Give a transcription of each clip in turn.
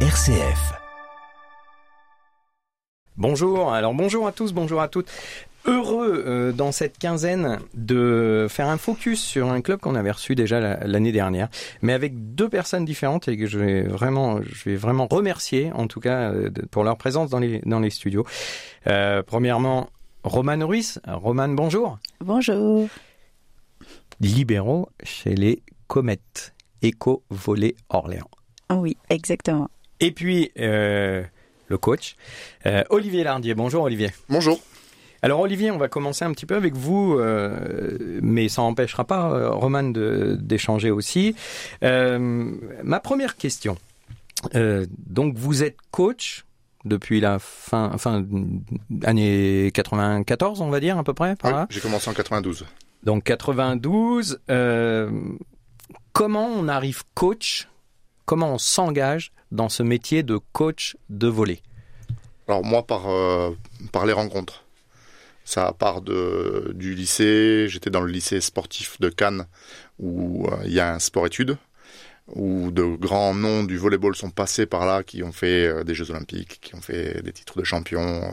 RCF. Bonjour, alors bonjour à tous, bonjour à toutes. Heureux euh, dans cette quinzaine de faire un focus sur un club qu'on avait reçu déjà la- l'année dernière, mais avec deux personnes différentes et que je vais vraiment, je vais vraiment remercier en tout cas euh, pour leur présence dans les dans les studios. Euh, premièrement, Roman Ruiz. Roman, bonjour. Bonjour. Libéraux chez les Comètes, Éco Volley Orléans. Oui, exactement. Et puis euh, le coach euh, Olivier Lardier. Bonjour Olivier. Bonjour. Alors Olivier, on va commencer un petit peu avec vous, euh, mais ça n'empêchera pas Roman d'échanger aussi. Ma première question. Donc vous êtes coach depuis la fin, fin année 94, on va dire à peu près, par Oui, là. j'ai commencé en 92. Donc 92. euh, comment on arrive coach? Comment on s'engage dans ce métier de coach de volley Alors moi par euh, par les rencontres. Ça part de du lycée, j'étais dans le lycée sportif de Cannes où euh, il y a un sport-études où de grands noms du volleyball sont passés par là qui ont fait euh, des jeux olympiques, qui ont fait des titres de champion,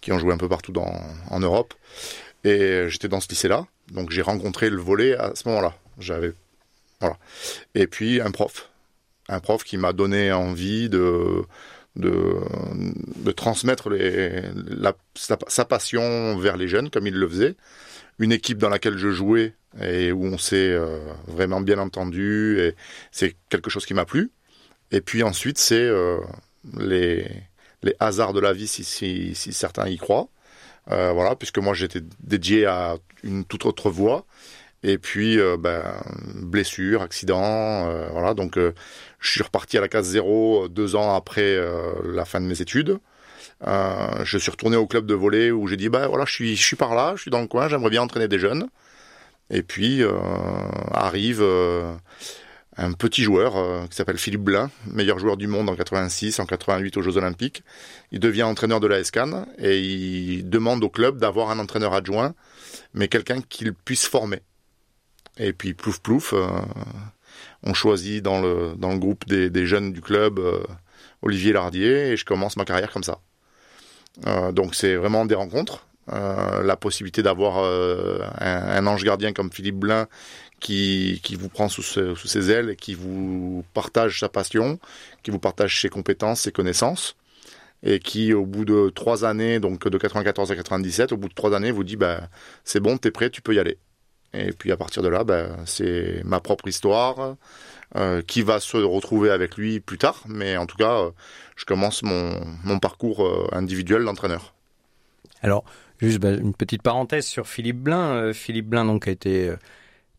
qui ont joué un peu partout dans en Europe et j'étais dans ce lycée-là. Donc j'ai rencontré le volley à ce moment-là. J'avais voilà. Et puis un prof un prof qui m'a donné envie de, de, de transmettre les, la, sa, passion vers les jeunes, comme il le faisait. Une équipe dans laquelle je jouais et où on s'est euh, vraiment bien entendu, et c'est quelque chose qui m'a plu. Et puis ensuite, c'est euh, les, les hasards de la vie, si, si, si certains y croient. Euh, voilà, puisque moi j'étais dédié à une toute autre voie. Et puis, euh, ben, blessure, accident, euh, voilà. Donc, euh, je suis reparti à la case zéro euh, deux ans après euh, la fin de mes études. Euh, je suis retourné au club de volley où j'ai dit, bah voilà, je suis, je suis par là, je suis dans le coin, j'aimerais bien entraîner des jeunes. Et puis arrive un petit joueur qui s'appelle Philippe Blin, meilleur joueur du monde en 86, en 88 aux Jeux Olympiques. Il devient entraîneur de la SCAN et il demande au club d'avoir un entraîneur adjoint, mais quelqu'un qu'il puisse former. Et puis plouf plouf, on choisit dans le, dans le groupe des, jeunes du club euh, Olivier Lardier et je commence ma carrière comme ça. Euh, donc c'est vraiment des rencontres. Euh, la possibilité d'avoir un, ange gardien comme Philippe Blin qui, qui vous prend sous, sous ses ailes et qui vous partage sa passion, qui vous partage ses compétences, ses connaissances et qui au bout de trois années, donc de 94 à 97, au bout de trois années vous dit bah, c'est bon, t'es prêt, tu peux y aller. Et puis à partir de là, ben, c'est ma propre histoire euh, qui va se retrouver avec lui plus tard. Mais en tout cas, euh, je commence mon, parcours euh, individuel d'entraîneur. Alors, juste bah, une petite parenthèse sur Philippe Blin. Philippe Blin donc a été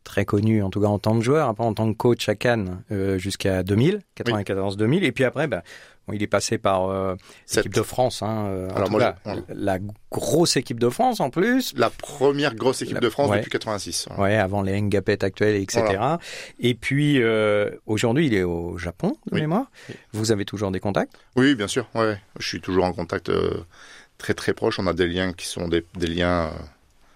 très connu, en tout cas en tant que joueur, après en tant que coach à Cannes jusqu'à 2000, 94-2000, et puis après, bah, bon, il est passé par euh, l'équipe de France. Hein, euh, Alors moi, cas, je- la grosse équipe de France en plus. La première grosse équipe La- de France ouais. depuis 86. voilà. Ouais, avant les Ngapet actuels, etc. Et puis euh, aujourd'hui, il est au Japon de Oui. mémoire. Vous avez toujours des contacts? Oui, bien sûr. Ouais, je suis toujours en contact euh, très très proche. On a des liens qui sont des, des liens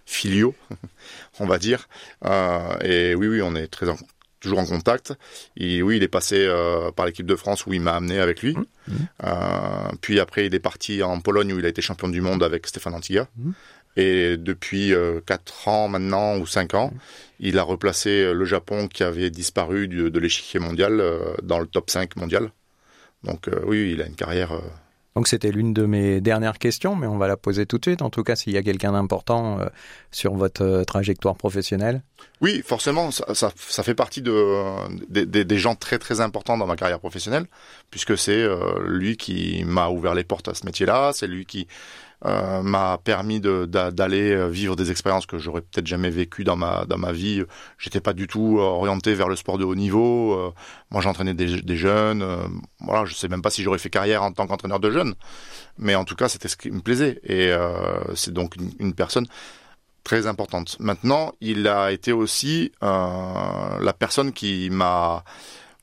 filiaux, on va dire. Euh, et oui, oui, on est très en- toujours en contact. Et oui, il est passé euh, par l'équipe de France où il m'a amené avec lui. Mhm. Euh, puis après, il est parti en Pologne où il a été champion du monde avec Stéphane Antiga. Mhm. Et depuis euh, 4 ans maintenant ou 5 ans, il a replacé euh, le Japon qui avait disparu du- de l'échiquier mondial dans le top 5 mondial. Donc oui, il a une carrière. Euh, Donc c'était l'une de mes dernières questions, mais on va la poser tout de suite. En tout cas, s'il y a quelqu'un d'important euh, sur votre euh, trajectoire professionnelle. Oui, forcément, ça, ça, ça fait partie de, des, des gens très très importants dans ma carrière professionnelle, puisque c'est euh, lui qui m'a ouvert les portes à ce métier-là, c'est lui qui euh, m'a permis d'aller euh, vivre des expériences que j'aurais peut-être jamais vécues dans ma dans ma vie. J'étais pas du tout euh, orienté vers le sport de haut niveau. moi, j'entraînais des, jeunes. euh, voilà, je sais même pas si j'aurais fait carrière en tant qu'entraîneur de jeunes, mais en tout cas, c'était ce qui me plaisait. Et c'est donc une, personne très importante. Maintenant, il a été aussi la personne qui m'a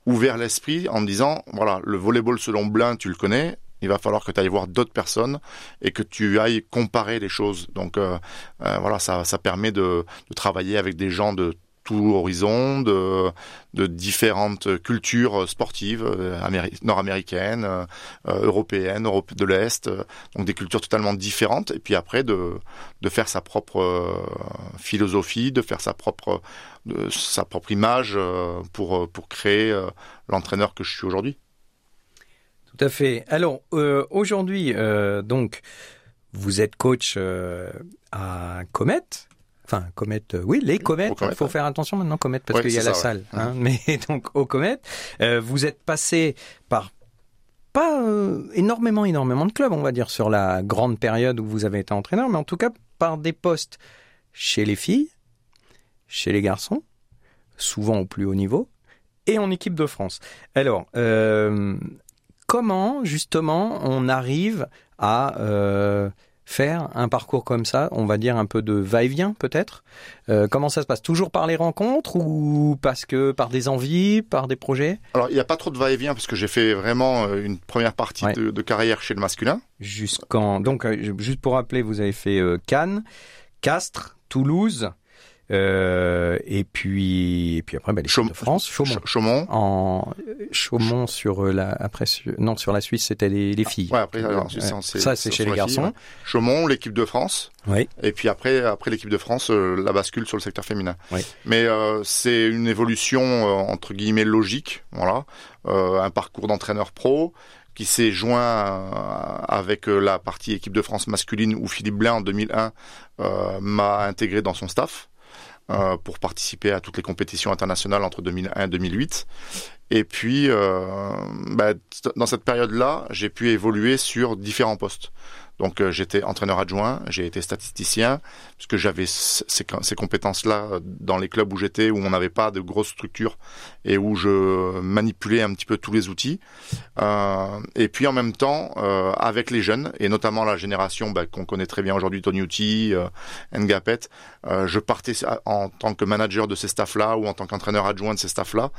ouvert l'esprit en me disant, voilà, le volleyball selon Blin, tu le connais, il va falloir que tu ailles voir d'autres personnes et que tu ailles comparer les choses. Donc euh, euh, voilà, ça, ça permet de, de travailler avec des gens de tout horizon, de, de différentes cultures sportives euh, nord-américaines, euh, européennes, Europe de l'Est, donc des cultures totalement différentes. Et puis après, de, de faire sa propre philosophie, de faire sa propre, sa propre image pour, pour créer l'entraîneur que je suis aujourd'hui. Tout à fait. Alors aujourd'hui, donc, vous êtes coach à Comet, Enfin, comète, euh, oui, les comètes. Il faut faire attention maintenant, comète, parce qu'il y a la salle. Hein. Mais donc, aux comètes, euh, vous êtes passé par pas euh, énormément, énormément de clubs, on va dire, sur la grande période où vous avez été entraîneur, mais en tout cas par des postes chez les filles, chez les garçons, souvent au plus haut niveau, et en équipe de France. Alors, comment justement on arrive à faire un parcours comme ça, on va dire un peu de va-et-vient peut-être? Euh, Comment ça se passe? Toujours par les rencontres ou parce que par des envies, par des projets? Alors il n'y a pas trop de va-et-vient parce que j'ai fait vraiment euh, une première partie de, carrière chez le masculin. Jusqu'en donc euh, juste pour rappeler, vous avez fait Cannes, Castres, Toulouse, euh, et puis et puis après bah, les Chaum de France, Chaumont. Chaumont. En Chaumont sur euh, la après non sur la Suisse c'était les, les filles. Ouais après alors, ça c'est chez les garçons. Chaumont l'équipe de France. Oui. Et puis après après l'équipe de France euh, la bascule sur le secteur féminin. Oui. Mais euh, c'est une évolution entre guillemets logique voilà un parcours d'entraîneur pro qui s'est joint avec la partie équipe de France masculine où Philippe Blain en 2001 m'a intégré dans son staff. Euh, pour participer à toutes les compétitions internationales entre 2001 et 2008. Et puis, euh, bah, dans cette période-là, j'ai pu évoluer sur différents postes. Donc euh, j'étais entraîneur adjoint, j'ai été statisticien, puisque j'avais ces, compétences-là euh, dans les clubs où j'étais, où on n'avait pas de grosses structures et où je manipulais un petit peu tous les outils. Euh, et puis en même temps, avec les jeunes, et notamment la génération bah, qu'on connaît très bien aujourd'hui, Tony Uti, Ngapet, je partais en tant que manager de ces staffs-là ou en tant qu'entraîneur adjoint de ces staffs-là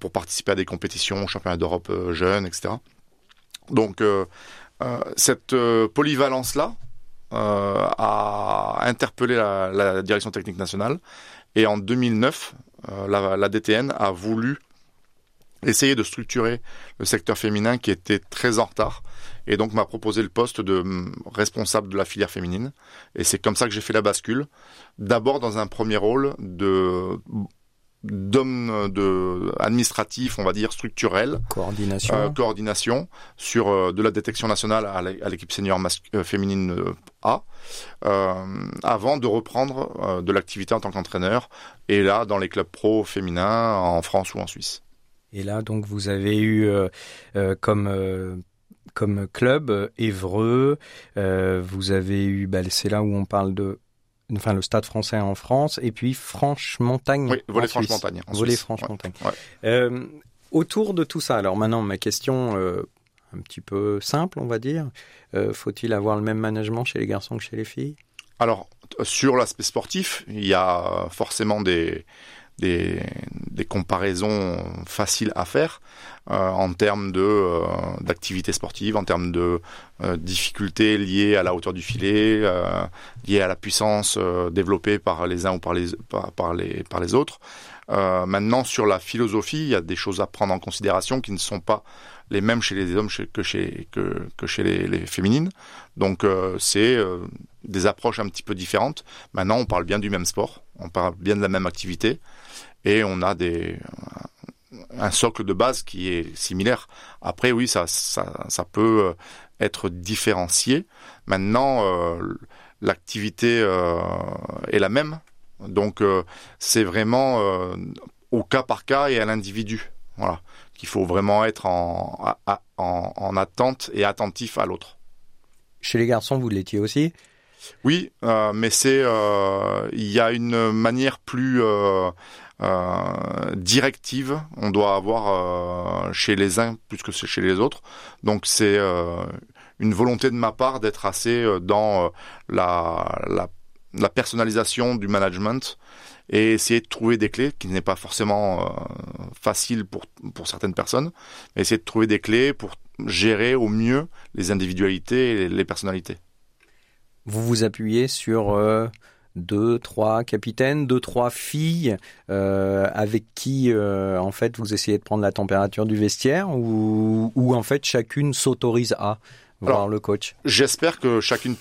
pour participer à des compétitions, championnats d'Europe jeunes, etc. Donc cette euh, polyvalence-là euh, a interpellé la, direction technique nationale. Et en 2009, la, la DTN a voulu essayer de structurer le secteur féminin qui était très en retard. Et donc m'a proposé le poste de mm, responsable de la filière féminine. Et c'est comme ça que j'ai fait la bascule. D'abord dans un premier rôle de d'hommes de administratif, on va dire structurel, coordination, euh, coordination sur euh, de la détection nationale à l'équipe senior euh, féminine A, avant de reprendre de l'activité en tant qu'entraîneur et là dans les clubs pro féminins en France ou en Suisse. Et là donc vous avez eu comme comme club Évreux, vous avez eu, bah, c'est là où on parle de enfin le Stade Français en France, et puis Franche-Montagne. Oui, volet Franche-Montagne. Volet Franche-Montagne. Euh, autour de tout ça, alors maintenant ma question euh, un petit peu simple, on va dire, euh, faut-il avoir le même management chez les garçons que chez les filles? Alors sur l'aspect sportif, il y a forcément des des, des comparaisons faciles à faire euh, en termes de euh, d'activité sportive, en termes de euh, difficultés liées à la hauteur du filet, liées à la puissance développée par les uns ou par les par, les par les autres. maintenant, sur la philosophie, il y a des choses à prendre en considération qui ne sont pas les mêmes chez les hommes que chez que, que chez les, les féminines. Donc c'est des approches un petit peu différentes. Maintenant, on parle bien du même sport, on parle bien de la même activité et on a des un socle de base qui est similaire. Après, oui, ça, ça, ça peut euh, être différencié. Maintenant, euh, l'activité euh, est la même. Donc, c'est vraiment au cas par cas et à l'individu. Voilà. Qu'il faut vraiment être en, en, en attente et attentif à l'autre. Chez les garçons, vous l'étiez aussi? Oui, mais c'est il y a une manière plus euh, directive on doit avoir euh, chez les uns plus que chez les autres. Donc c'est euh, une volonté de ma part d'être assez dans la, la, personnalisation du management et essayer de trouver des clés qui n'est pas forcément facile pour, pour certaines personnes, mais essayer de trouver des clés pour gérer au mieux les individualités et les personnalités. Vous vous appuyez sur deux, trois capitaines, deux, trois filles euh, avec qui euh, en fait vous essayez de prendre la température du vestiaire ou, ou en fait chacune s'autorise à voir Alors, le coach? J'espère que chacune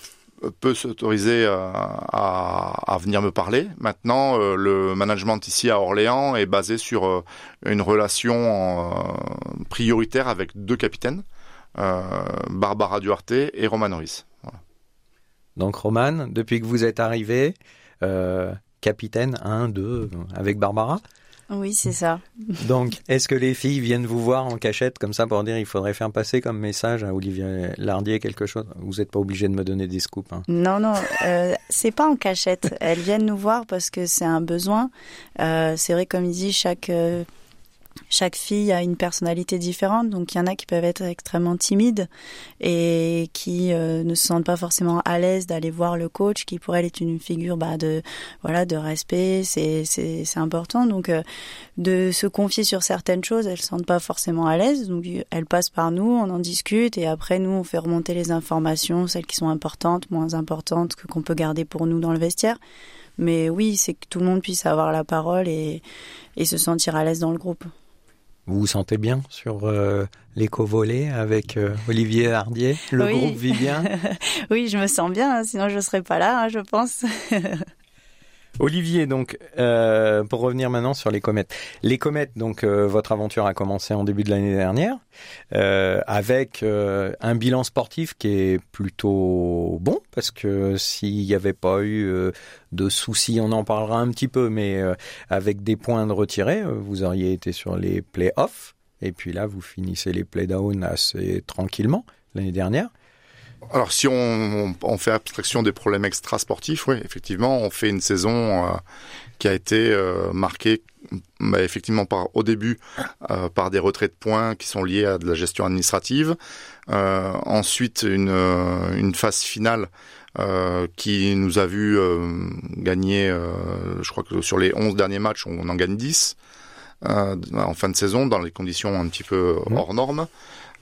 peut s'autoriser euh, à, à venir me parler. Maintenant, euh, le management ici à Orléans est basé sur euh, une relation euh, prioritaire avec deux capitaines, Barbara Duarte et Roman Ruiz. Donc Roman, depuis que vous êtes arrivé, euh, capitaine 1, 2 avec Barbara. Oui, c'est ça. Donc, est-ce que les filles viennent vous voir en cachette comme ça pour dire il faudrait faire passer comme message à Olivier Lardier quelque chose? Vous n'êtes pas obligé de me donner des scoops. Hein. Non, non, euh, c'est pas en cachette. Elles viennent nous voir parce que c'est un besoin. Euh, c'est vrai, comme il dit, chaque euh, chaque fille a une personnalité différente, donc il y en a qui peuvent être extrêmement timides et qui euh, ne se sentent pas forcément à l'aise d'aller voir le coach, qui pour elle est une figure bah, de voilà de respect, c'est c'est c'est important. Donc euh, de se confier sur certaines choses, elles se sentent pas forcément à l'aise, donc elles passent par nous, on en discute et après nous on fait remonter les informations, celles qui sont importantes, moins importantes que qu'on peut garder pour nous dans le vestiaire. Mais oui, c'est que tout le monde puisse avoir la parole et, et se sentir à l'aise dans le groupe. Vous vous sentez bien sur euh, l'éco-volet avec euh, Olivier Hardier Le Oui. groupe vit bien oui, je me sens bien, hein, sinon je serais pas là, hein, je pense. Olivier, donc, euh, pour revenir maintenant sur les comètes. Les comètes, donc, euh, votre aventure a commencé en début de l'année dernière, euh, avec euh, un bilan sportif qui est plutôt bon, parce que s'il n'y avait pas eu euh, de soucis, on en parlera un petit peu, mais avec des points de retirés, vous auriez été sur les play-offs, et puis là, vous finissez les play-down assez tranquillement l'année dernière. Alors si on, on fait abstraction des problèmes extra-sportifs, oui, effectivement, on fait une saison euh, qui a été euh, marquée bah, effectivement par au début euh, par des retraits de points qui sont liés à de la gestion administrative. Euh, ensuite une, euh, une phase finale euh, qui nous a vu euh, gagner, euh, je crois que sur les 11 derniers matchs, on en gagne 10 euh, en fin de saison dans les conditions un petit peu hors normes.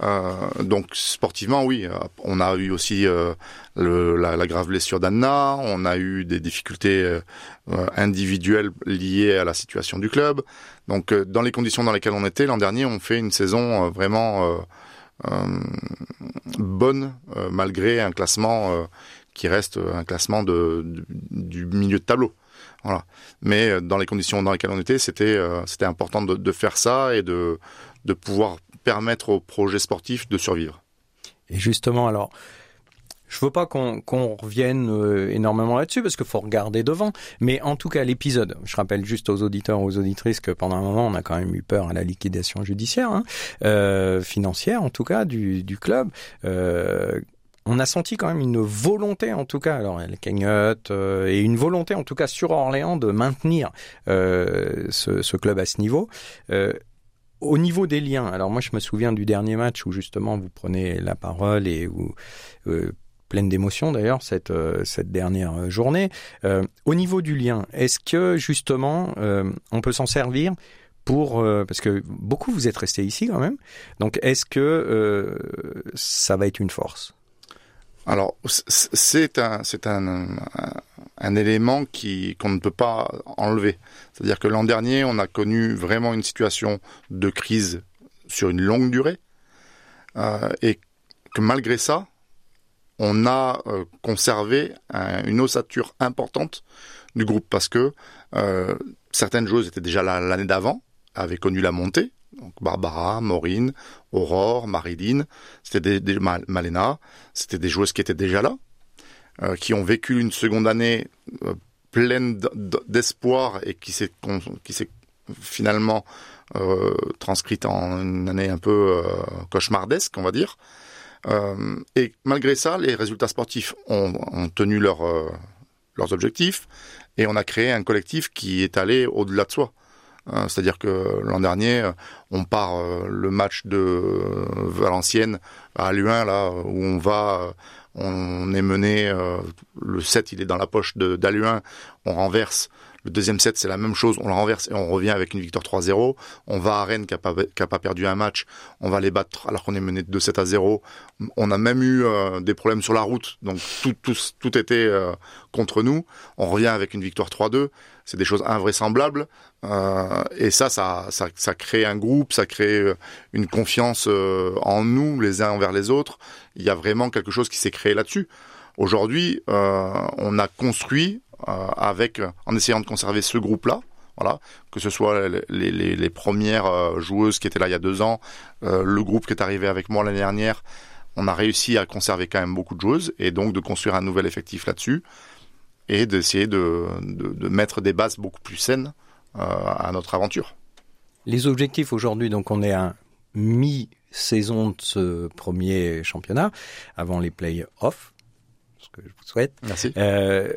Euh, donc sportivement, oui, euh, on a eu aussi euh, la, grave blessure d'Anna, on a eu des difficultés individuelles liées à la situation du club. Donc dans les conditions dans lesquelles on était l'an dernier, on fait une saison vraiment bonne malgré un classement qui reste un classement du milieu de tableau. Voilà. Mais dans les conditions dans lesquelles on était, c'était c'était important de faire ça et de de pouvoir permettre au projet sportif de survivre. Et justement, alors, je veux pas qu'on revienne euh, énormément là-dessus parce qu'il faut regarder devant. Mais en tout cas, l'épisode, je rappelle juste aux auditeurs, aux auditrices que pendant un moment, on a quand même eu peur à la liquidation judiciaire, hein, euh, financière en tout cas, du, club. Euh, on a senti quand même une volonté, en tout cas, alors elle cagnotte, euh, et une volonté, en tout cas, sur Orléans de maintenir ce, club à ce niveau. Au niveau des liens, alors moi je me souviens du dernier match où justement vous prenez la parole et où euh, pleine d'émotion d'ailleurs cette euh, cette dernière journée. Euh, au niveau du lien, est-ce que justement euh, on peut s'en servir pour euh, parce que beaucoup vous êtes restés ici quand même. Donc est-ce que euh, ça va être une force? Alors c'est un c'est un, un, élément qui qu'on ne peut pas enlever. C'est-à-dire que l'an dernier, on a connu vraiment une situation de crise sur une longue durée euh, et que malgré ça, on a euh, conservé un- une ossature importante du groupe parce que euh, certaines joueuses étaient déjà là l'année d'avant, avaient connu la montée. Barbara, Maureen, Aurore, Marilyn, c'était des, des Mal- Malena, c'était des joueuses qui étaient déjà là, euh, qui ont vécu une seconde année euh, pleine d'espoir et qui s'est finalement euh, transcrite en une année un peu euh, cauchemardesque, on va dire. Et malgré ça, les résultats sportifs ont, tenu leur, leurs objectifs et on a créé un collectif qui est allé au-delà de soi. Euh, C'est-à-dire que l'an dernier, on part euh, le match de euh, Valenciennes à Luin, là où on va, euh, on est mené, le 7 il est dans la poche d'Aluin, on renverse Le deuxième set, c'est la même chose, on la renverse et on revient avec une victoire 3-0. On va à Rennes qui a pas, perdu un match, on va les battre alors qu'on est mené de 2-7 à 0. On a même eu euh, des problèmes sur la route, donc tout était euh, contre nous. On revient avec une victoire 3-2. C'est des choses invraisemblables. Euh, et ça, ça, ça, ça, crée un groupe, ça crée euh, une confiance en nous, les uns envers les autres. Il y a vraiment quelque chose qui s'est créé là-dessus. Aujourd'hui, on a construit avec, en essayant de conserver ce groupe-là, voilà, que ce soit les, les, les, premières joueuses qui étaient là il y a deux ans, le groupe qui est arrivé avec moi l'année dernière, on a réussi à conserver quand même beaucoup de joueuses et donc de construire un nouvel effectif là-dessus et d'essayer de, de, de, mettre des bases beaucoup plus saines euh, à notre aventure. Les objectifs aujourd'hui, donc on est à mi-saison de ce premier championnat, avant les play-offs, ce que je vous souhaite. Merci. Euh,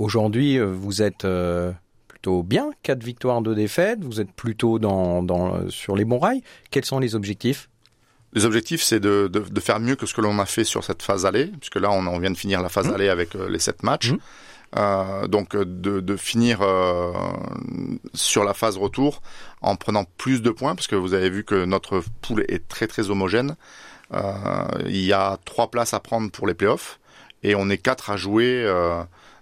aujourd'hui, vous êtes euh, plutôt bien, quatre victoires, deux défaites, vous êtes plutôt dans, dans, sur les bons rails. Quels sont les objectifs? Les objectifs, c'est de, de, de, faire mieux que ce que l'on a fait sur cette phase allée, puisque là, on, on vient de finir la phase mmh. allée avec euh, les sept matchs. Mmh. Euh, donc de, de finir euh, sur la phase retour en prenant plus de points, parce que vous avez vu que notre poule est très très homogène. Euh, il y a trois places à prendre pour les playoffs, et on est quatre à jouer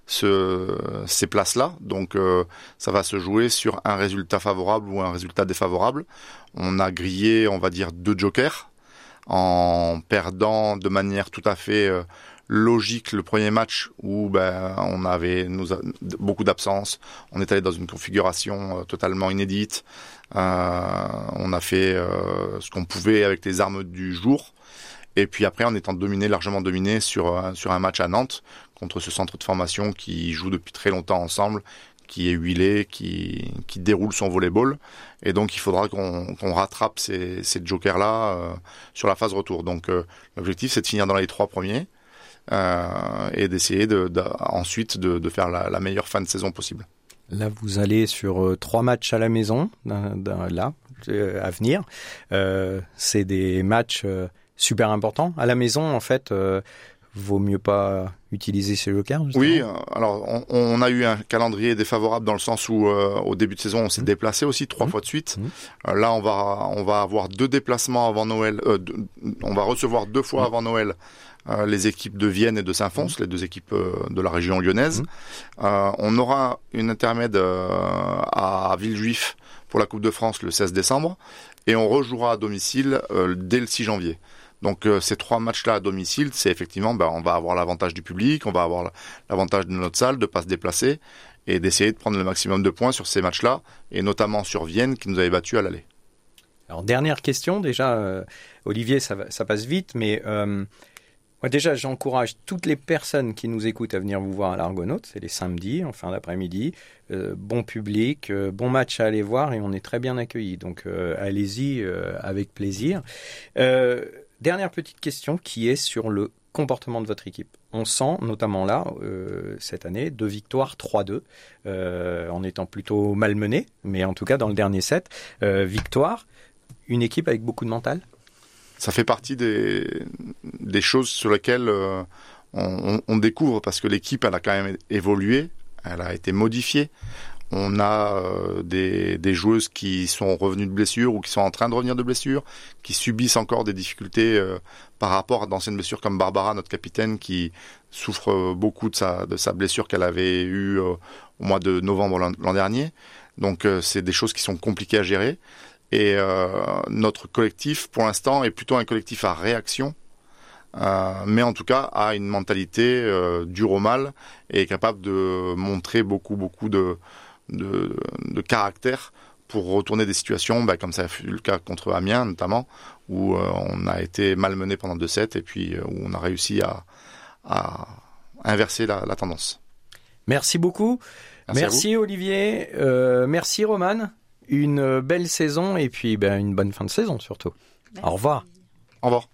ce, ces places-là. Donc ça va se jouer sur un résultat favorable ou un résultat défavorable. On a grillé, on va dire, deux jokers en perdant de manière tout à fait euh, logique le premier match où ben, on avait beaucoup d'absence, on est allé dans une configuration euh, totalement inédite, euh, on a fait euh, ce qu'on pouvait avec les armes du jour, et puis après en étant dominé, largement dominé sur, sur un match à Nantes contre ce centre de formation qui joue depuis très longtemps ensemble, qui est huilé, qui, qui déroule son volleyball. Et donc, il faudra qu'on qu rattrape ces, ces jokers-là euh, sur la phase retour. Donc, euh, l'objectif, c'est de finir dans les trois premiers euh, et d'essayer de, ensuite de, de faire la, meilleure fin de saison possible. Là, vous allez sur trois matchs à la maison, là, à venir. c'est des matchs super importants. À la maison, en fait, vaut mieux pas utiliser ces jokers justement Oui, alors on, on, a eu un calendrier défavorable dans le sens où euh, au début de saison on s'est mmh. déplacé aussi trois mmh. fois de suite. Mmh. Euh, là on va on va avoir deux déplacements avant Noël. Euh, deux, on va recevoir deux fois avant Noël euh, les équipes de Vienne et de Saint-Fons, les deux équipes euh, de la région lyonnaise. Euh, on aura une intermède à Villejuif pour la Coupe de France le 16 décembre et on rejouera à domicile dès le 6 janvier. Donc euh, ces trois matchs-là à domicile, c'est effectivement, ben, on va avoir l'avantage du public, on va avoir l'avantage de notre salle, de pas se déplacer et d'essayer de prendre le maximum de points sur ces matchs-là, et notamment sur Vienne qui nous avait battu à l'aller. Alors dernière question, déjà, euh, Olivier, ça, ça, passe vite, mais euh, moi déjà j'encourage toutes les personnes qui nous écoutent à venir vous voir à l'Argonaute, c'est les samedis, en fin d'après-midi, bon public, bon match à aller voir et on est très bien accueillis, donc allez-y avec plaisir. Dernière petite question qui est sur le comportement de votre équipe. On sent notamment là, euh, cette année, deux victoires 3-2, euh, en étant plutôt malmené, mais en tout cas dans le dernier set, euh, victoire, une équipe avec beaucoup de mental? Ça fait partie des, choses sur lesquelles on, on, découvre, parce que l'équipe, elle a quand même évolué, elle a été modifiée. On a euh, des, joueuses qui sont revenues de blessure ou qui sont en train de revenir de blessure, qui subissent encore des difficultés euh, par rapport à d'anciennes blessures comme Barbara, notre capitaine, qui souffre beaucoup de sa, blessure qu'elle avait eue euh, au mois de novembre l'an dernier. Donc euh, c'est des choses qui sont compliquées à gérer. Et euh, notre collectif, pour l'instant, est plutôt un collectif à réaction euh, mais en tout cas a une mentalité euh, dure au mal et capable de montrer beaucoup beaucoup de, de, de caractère pour retourner des situations, bah, comme ça a fut le cas contre Amiens notamment, où euh, on a été malmené pendant 2-7 et puis euh, où on a réussi à, à inverser la, la, tendance. Merci beaucoup. Merci, merci Olivier. Euh, merci Roman. Une belle saison et puis ben, une bonne fin de saison surtout. Merci. Au revoir. Au revoir.